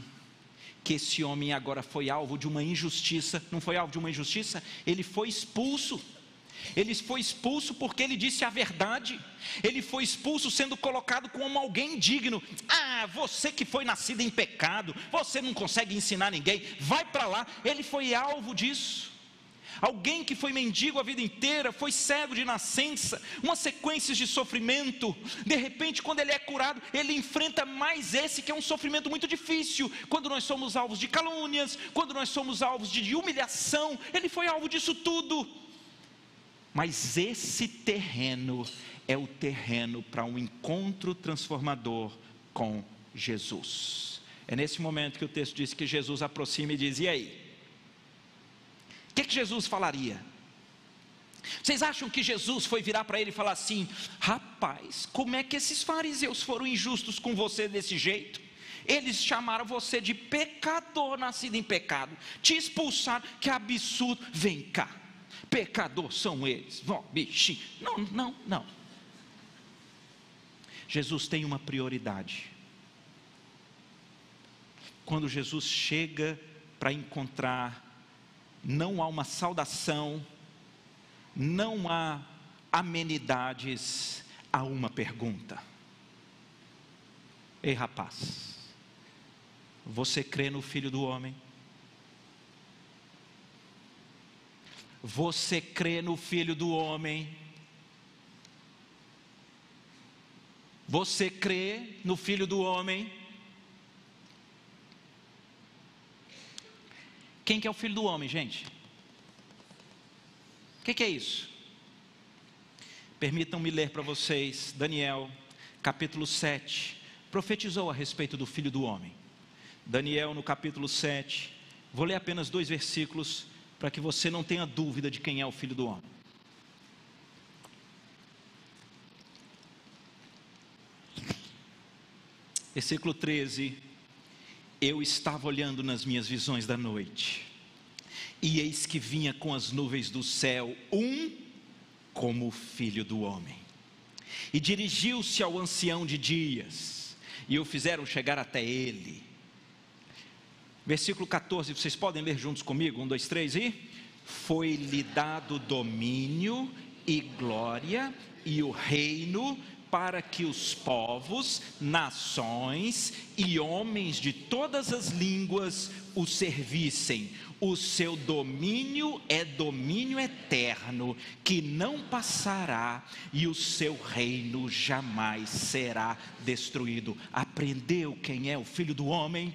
que esse homem agora foi alvo de uma injustiça. Não foi alvo de uma injustiça? Ele foi expulso. Ele foi expulso porque ele disse a verdade. Ele foi expulso sendo colocado como alguém digno. Ah, você que foi nascido em pecado, você não consegue ensinar ninguém, vai para lá. Ele foi alvo disso. Alguém que foi mendigo a vida inteira, foi cego de nascença, uma sequência de sofrimento. De repente, quando ele é curado, ele enfrenta mais esse que é um sofrimento muito difícil. Quando nós somos alvos de calúnias, quando nós somos alvos de humilhação, ele foi alvo disso tudo. Mas esse terreno é o terreno para um encontro transformador com Jesus. É nesse momento que o texto diz que Jesus aproxima e diz: E aí? Que, que Jesus falaria? Vocês acham que Jesus foi virar para ele e falar assim: rapaz, como é que esses fariseus foram injustos com você desse jeito? Eles chamaram você de pecador nascido em pecado, te expulsaram, que absurdo. Vem cá, pecador são eles, vão, bichinho. Não, não, não. Jesus tem uma prioridade. Quando Jesus chega para encontrar não há uma saudação, não há amenidades, há uma pergunta. Ei rapaz, você crê no Filho do Homem? Você crê no Filho do Homem? Você crê no Filho do Homem? Quem que é o filho do homem, gente? O que, que é isso? Permitam-me ler para vocês, Daniel, capítulo 7, profetizou a respeito do filho do homem. Daniel, no capítulo 7, vou ler apenas dois versículos para que você não tenha dúvida de quem é o filho do homem. Versículo 13 eu estava olhando nas minhas visões da noite, e eis que vinha com as nuvens do céu um como o filho do homem. E dirigiu-se ao ancião de dias, e o fizeram chegar até ele. Versículo 14, vocês podem ler juntos comigo? Um, dois, três e. Foi-lhe dado domínio e glória e o reino para que os povos, nações e homens de todas as línguas o servissem. O seu domínio é domínio eterno, que não passará, e o seu reino jamais será destruído. Aprendeu quem é o filho do homem?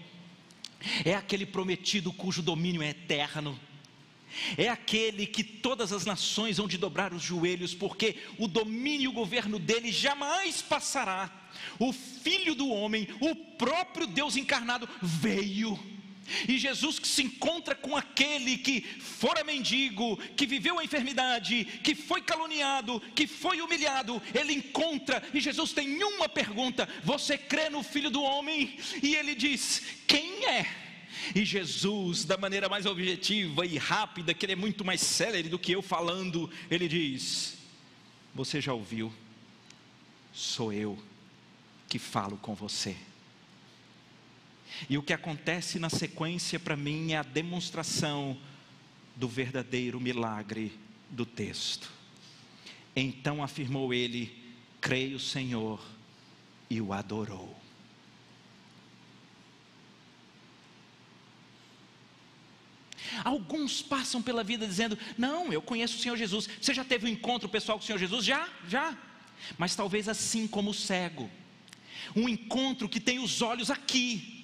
É aquele prometido cujo domínio é eterno é aquele que todas as nações vão de dobrar os joelhos, porque o domínio e o governo dele jamais passará. O Filho do Homem, o próprio Deus encarnado, veio. E Jesus que se encontra com aquele que fora mendigo, que viveu a enfermidade, que foi caluniado, que foi humilhado, ele encontra e Jesus tem uma pergunta: Você crê no Filho do Homem? E ele diz: Quem é? E Jesus, da maneira mais objetiva e rápida, que ele é muito mais célere do que eu falando, ele diz: Você já ouviu? Sou eu que falo com você. E o que acontece na sequência para mim é a demonstração do verdadeiro milagre do texto. Então afirmou ele: Creio, Senhor, e o adorou. Alguns passam pela vida dizendo: Não, eu conheço o Senhor Jesus. Você já teve um encontro pessoal com o Senhor Jesus? Já, já. Mas talvez assim como o cego, um encontro que tem os olhos aqui,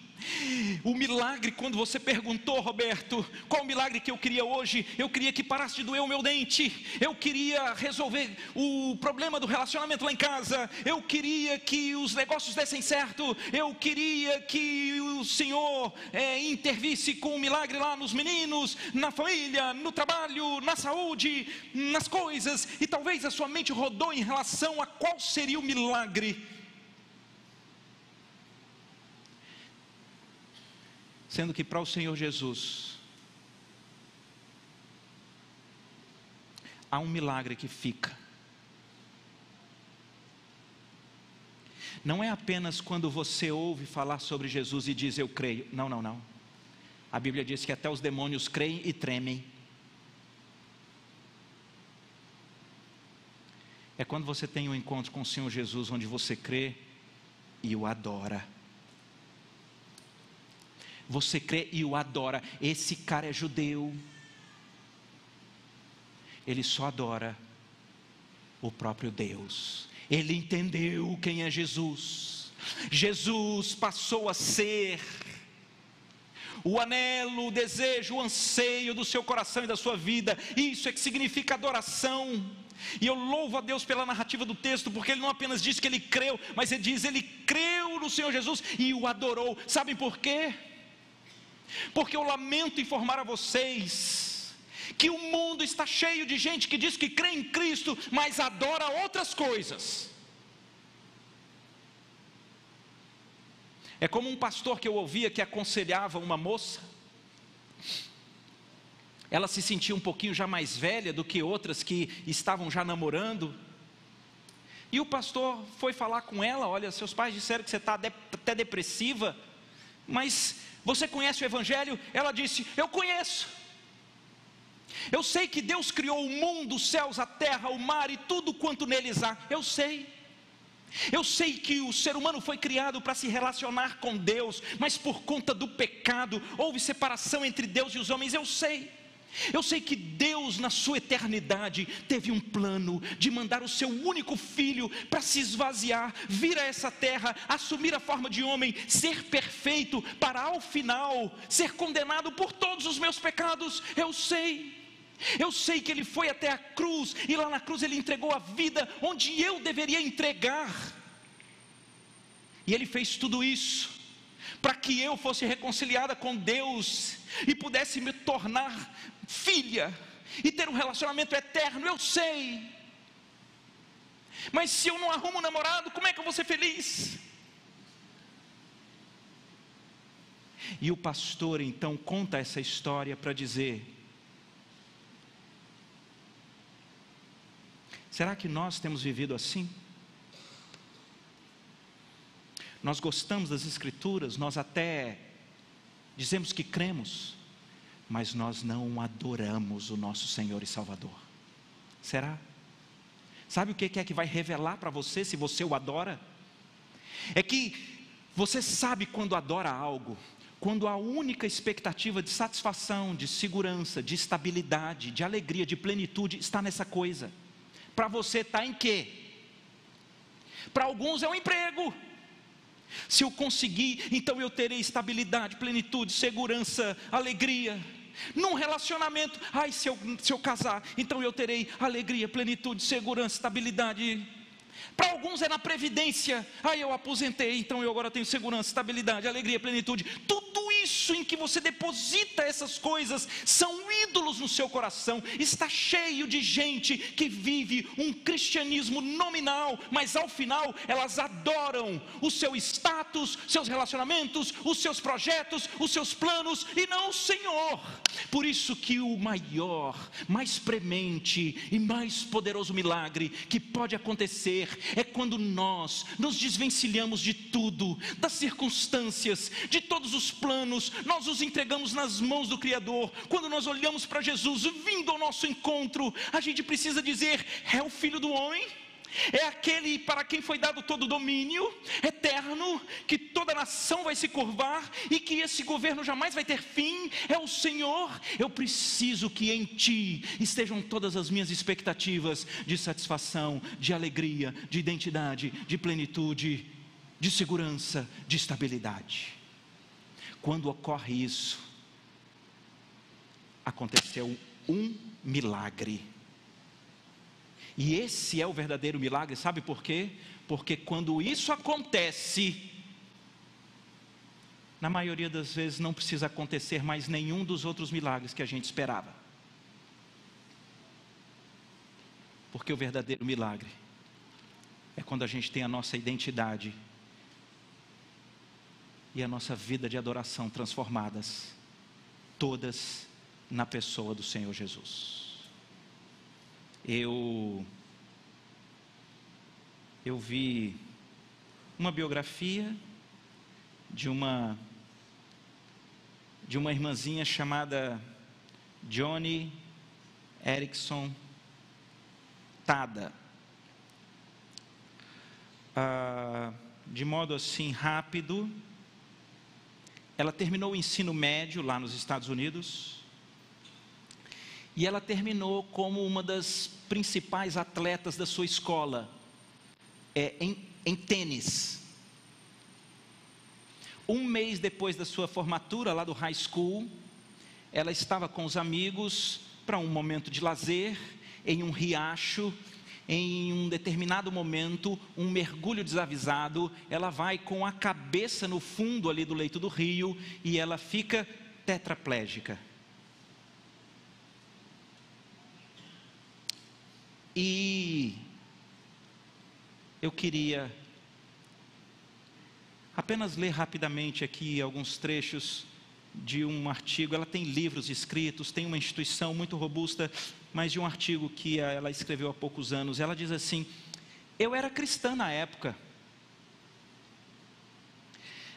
o milagre, quando você perguntou, Roberto, qual o milagre que eu queria hoje? Eu queria que parasse de doer o meu dente, eu queria resolver o problema do relacionamento lá em casa, eu queria que os negócios dessem certo, eu queria que o Senhor é, intervisse com o milagre lá nos meninos, na família, no trabalho, na saúde, nas coisas, e talvez a sua mente rodou em relação a qual seria o milagre Sendo que para o Senhor Jesus, há um milagre que fica. Não é apenas quando você ouve falar sobre Jesus e diz eu creio. Não, não, não. A Bíblia diz que até os demônios creem e tremem. É quando você tem um encontro com o Senhor Jesus, onde você crê e o adora você crê e o adora. Esse cara é judeu. Ele só adora o próprio Deus. Ele entendeu quem é Jesus. Jesus passou a ser o anelo, o desejo, o anseio do seu coração e da sua vida. Isso é que significa adoração. E eu louvo a Deus pela narrativa do texto, porque ele não apenas diz que ele creu, mas ele diz ele creu no Senhor Jesus e o adorou. Sabem por quê? Porque eu lamento informar a vocês que o mundo está cheio de gente que diz que crê em Cristo, mas adora outras coisas. É como um pastor que eu ouvia que aconselhava uma moça. Ela se sentia um pouquinho já mais velha do que outras que estavam já namorando. E o pastor foi falar com ela: Olha, seus pais disseram que você está até depressiva, mas você conhece o Evangelho? Ela disse: Eu conheço. Eu sei que Deus criou o mundo, os céus, a terra, o mar e tudo quanto neles há. Eu sei. Eu sei que o ser humano foi criado para se relacionar com Deus, mas por conta do pecado houve separação entre Deus e os homens. Eu sei. Eu sei que Deus, na sua eternidade, teve um plano de mandar o seu único filho para se esvaziar, vir a essa terra, assumir a forma de homem, ser perfeito, para ao final ser condenado por todos os meus pecados. Eu sei. Eu sei que ele foi até a cruz e lá na cruz ele entregou a vida onde eu deveria entregar. E ele fez tudo isso para que eu fosse reconciliada com Deus e pudesse me tornar filha e ter um relacionamento eterno, eu sei. Mas se eu não arrumo um namorado, como é que eu vou ser feliz? E o pastor então conta essa história para dizer: será que nós temos vivido assim? Nós gostamos das Escrituras, nós até dizemos que cremos, mas nós não adoramos o nosso Senhor e Salvador. Será? Sabe o que é que vai revelar para você se você o adora? É que você sabe quando adora algo, quando a única expectativa de satisfação, de segurança, de estabilidade, de alegria, de plenitude está nessa coisa. Para você está em quê? Para alguns é um emprego. Se eu conseguir, então eu terei estabilidade, plenitude, segurança, alegria. Num relacionamento, ai, se eu, se eu casar, então eu terei alegria, plenitude, segurança, estabilidade. Para alguns é na previdência, ai, eu aposentei, então eu agora tenho segurança, estabilidade, alegria, plenitude. Tudo isso em que você deposita essas coisas são ídolos no seu coração. Está cheio de gente que vive um cristianismo nominal, mas ao final elas adoram o seu status, seus relacionamentos, os seus projetos, os seus planos e não o Senhor. Por isso que o maior, mais premente e mais poderoso milagre que pode acontecer é quando nós nos desvencilhamos de tudo, das circunstâncias, de todos os planos, nós nos entregamos nas mãos do Criador, quando nós olhamos para Jesus vindo ao nosso encontro, a gente precisa dizer: é o Filho do Homem? É aquele para quem foi dado todo o domínio eterno, que toda nação vai se curvar e que esse governo jamais vai ter fim. É o Senhor. Eu preciso que em Ti estejam todas as minhas expectativas de satisfação, de alegria, de identidade, de plenitude, de segurança, de estabilidade. Quando ocorre isso, aconteceu um milagre. E esse é o verdadeiro milagre, sabe por quê? Porque quando isso acontece, na maioria das vezes não precisa acontecer mais nenhum dos outros milagres que a gente esperava. Porque o verdadeiro milagre é quando a gente tem a nossa identidade e a nossa vida de adoração transformadas, todas na pessoa do Senhor Jesus. Eu eu vi uma biografia de uma de uma irmãzinha chamada Johnny Erickson Tada. Ah, de modo assim rápido, ela terminou o ensino médio lá nos Estados Unidos e ela terminou como uma das principais atletas da sua escola é, em, em tênis. Um mês depois da sua formatura lá do high school, ela estava com os amigos para um momento de lazer em um riacho em um determinado momento, um mergulho desavisado, ela vai com a cabeça no fundo ali do leito do rio e ela fica tetraplégica. E eu queria apenas ler rapidamente aqui alguns trechos de um artigo. Ela tem livros escritos, tem uma instituição muito robusta, mas de um artigo que ela escreveu há poucos anos. Ela diz assim: Eu era cristã na época,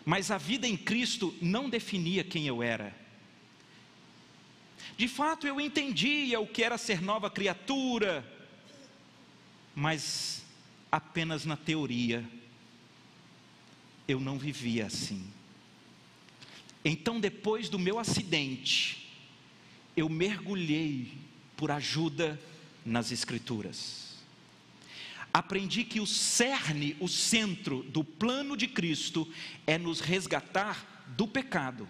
mas a vida em Cristo não definia quem eu era. De fato, eu entendia o que era ser nova criatura, mas apenas na teoria. Eu não vivia assim. Então, depois do meu acidente, eu mergulhei por ajuda nas Escrituras. Aprendi que o cerne, o centro do plano de Cristo é nos resgatar do pecado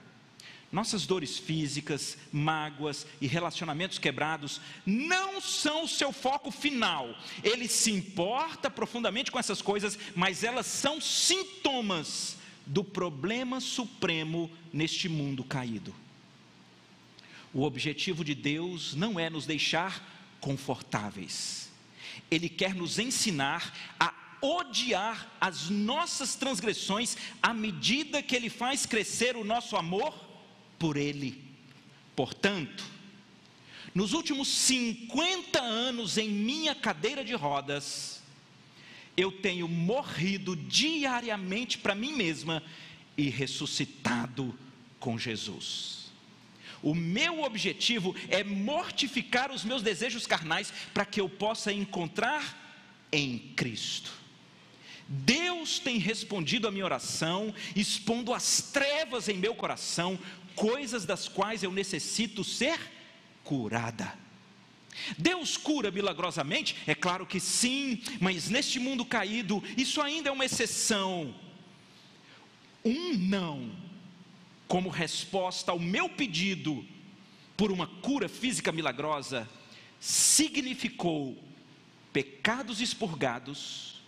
nossas dores físicas, mágoas e relacionamentos quebrados não são o seu foco final. Ele se importa profundamente com essas coisas, mas elas são sintomas do problema supremo neste mundo caído. O objetivo de Deus não é nos deixar confortáveis, Ele quer nos ensinar a odiar as nossas transgressões à medida que Ele faz crescer o nosso amor por Ele. Portanto, nos últimos 50 anos em minha cadeira de rodas, eu tenho morrido diariamente para mim mesma e ressuscitado com Jesus. O meu objetivo é mortificar os meus desejos carnais para que eu possa encontrar em Cristo. Deus tem respondido a minha oração, expondo as trevas em meu coração, coisas das quais eu necessito ser curada. Deus cura milagrosamente? É claro que sim, mas neste mundo caído, isso ainda é uma exceção. Um não, como resposta ao meu pedido por uma cura física milagrosa, significou pecados expurgados,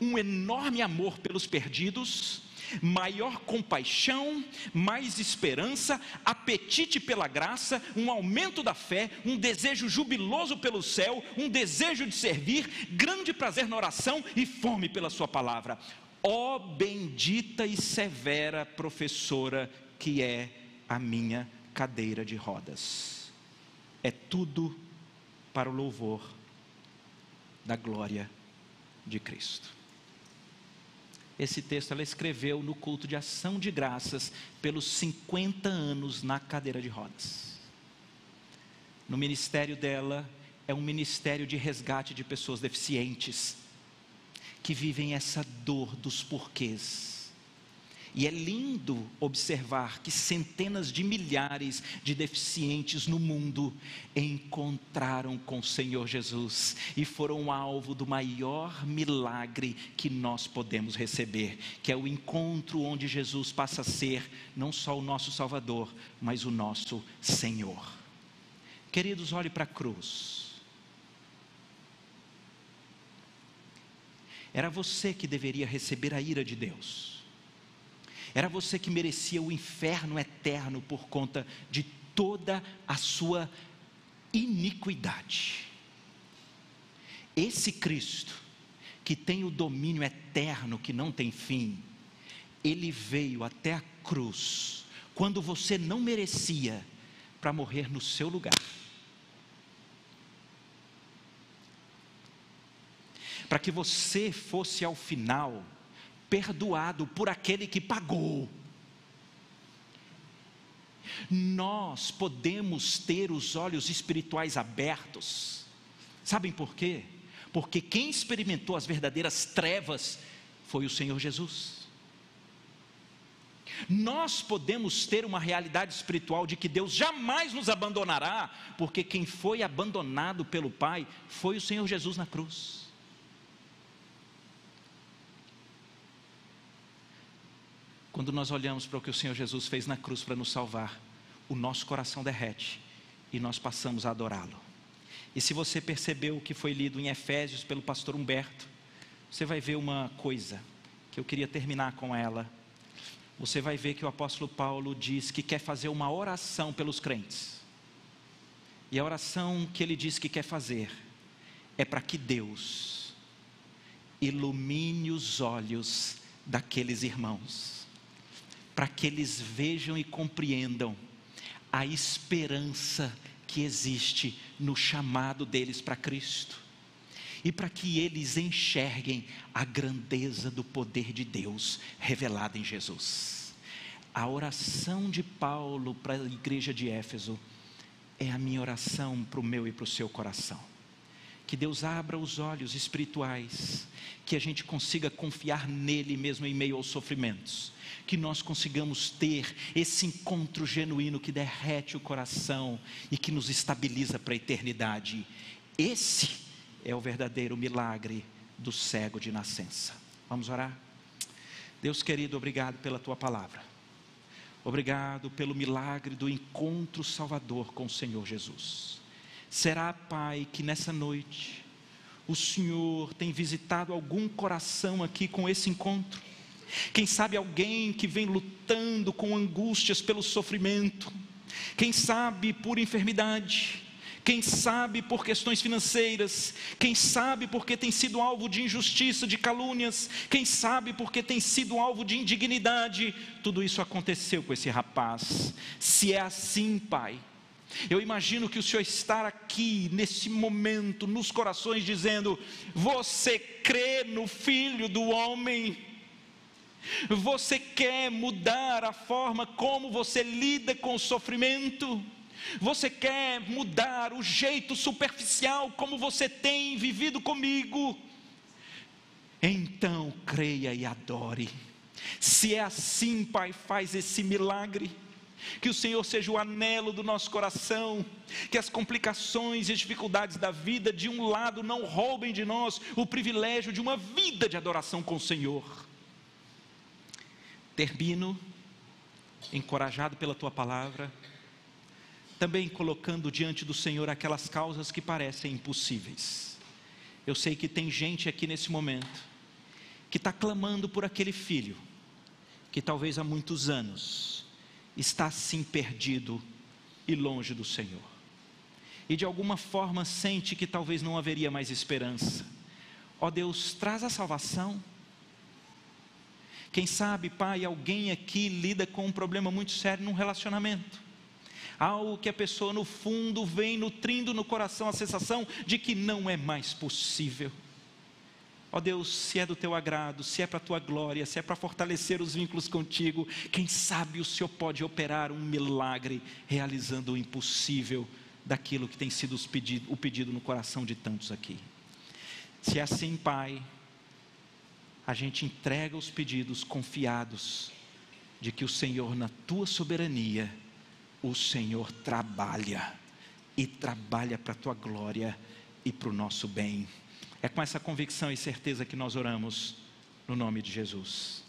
um enorme amor pelos perdidos maior compaixão, mais esperança, apetite pela graça, um aumento da fé, um desejo jubiloso pelo céu, um desejo de servir, grande prazer na oração e fome pela Sua palavra. Ó oh, bendita e severa professora que é a minha cadeira de rodas. É tudo para o louvor da glória de Cristo. Esse texto ela escreveu no culto de ação de graças pelos 50 anos na cadeira de rodas. No ministério dela é um ministério de resgate de pessoas deficientes que vivem essa dor dos porquês e é lindo observar que centenas de milhares de deficientes no mundo encontraram com o Senhor Jesus e foram alvo do maior milagre que nós podemos receber, que é o encontro onde Jesus passa a ser não só o nosso Salvador, mas o nosso Senhor. Queridos, olhe para a cruz. Era você que deveria receber a ira de Deus era você que merecia o inferno eterno por conta de toda a sua iniquidade. Esse Cristo, que tem o domínio eterno que não tem fim, ele veio até a cruz, quando você não merecia, para morrer no seu lugar. Para que você fosse ao final perdoado por aquele que pagou. Nós podemos ter os olhos espirituais abertos, sabem por quê? Porque quem experimentou as verdadeiras trevas foi o Senhor Jesus. Nós podemos ter uma realidade espiritual de que Deus jamais nos abandonará, porque quem foi abandonado pelo Pai foi o Senhor Jesus na cruz. Quando nós olhamos para o que o Senhor Jesus fez na cruz para nos salvar, o nosso coração derrete e nós passamos a adorá-lo. E se você percebeu o que foi lido em Efésios pelo pastor Humberto, você vai ver uma coisa que eu queria terminar com ela. Você vai ver que o apóstolo Paulo diz que quer fazer uma oração pelos crentes. E a oração que ele diz que quer fazer é para que Deus ilumine os olhos daqueles irmãos para que eles vejam e compreendam a esperança que existe no chamado deles para Cristo e para que eles enxerguem a grandeza do poder de Deus revelado em Jesus. A oração de Paulo para a igreja de Éfeso é a minha oração para o meu e para o seu coração. Que Deus abra os olhos espirituais, que a gente consiga confiar nele mesmo em meio aos sofrimentos que nós consigamos ter esse encontro genuíno que derrete o coração e que nos estabiliza para a eternidade. Esse é o verdadeiro milagre do cego de nascença. Vamos orar? Deus querido, obrigado pela tua palavra. Obrigado pelo milagre do encontro salvador com o Senhor Jesus. Será, Pai, que nessa noite o Senhor tem visitado algum coração aqui com esse encontro? Quem sabe alguém que vem lutando com angústias pelo sofrimento, quem sabe por enfermidade, quem sabe por questões financeiras, quem sabe porque tem sido alvo de injustiça, de calúnias, quem sabe porque tem sido alvo de indignidade, tudo isso aconteceu com esse rapaz. Se é assim, Pai, eu imagino que o Senhor está aqui nesse momento, nos corações, dizendo: Você crê no Filho do Homem? Você quer mudar a forma como você lida com o sofrimento? Você quer mudar o jeito superficial como você tem vivido comigo? Então creia e adore. Se é assim, Pai, faz esse milagre. Que o Senhor seja o anelo do nosso coração, que as complicações e dificuldades da vida, de um lado, não roubem de nós o privilégio de uma vida de adoração com o Senhor. Termino, encorajado pela tua palavra, também colocando diante do Senhor aquelas causas que parecem impossíveis. Eu sei que tem gente aqui nesse momento que está clamando por aquele filho, que talvez há muitos anos está assim perdido e longe do Senhor, e de alguma forma sente que talvez não haveria mais esperança. Ó Deus, traz a salvação quem sabe, pai, alguém aqui lida com um problema muito sério num relacionamento. Algo que a pessoa no fundo vem nutrindo no coração a sensação de que não é mais possível. Ó Deus, se é do teu agrado, se é para a tua glória, se é para fortalecer os vínculos contigo, quem sabe o Senhor pode operar um milagre, realizando o impossível daquilo que tem sido pedido, o pedido no coração de tantos aqui. Se é assim, Pai, a gente entrega os pedidos confiados de que o Senhor, na tua soberania, o Senhor trabalha e trabalha para a tua glória e para o nosso bem. É com essa convicção e certeza que nós oramos no nome de Jesus.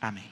Amém.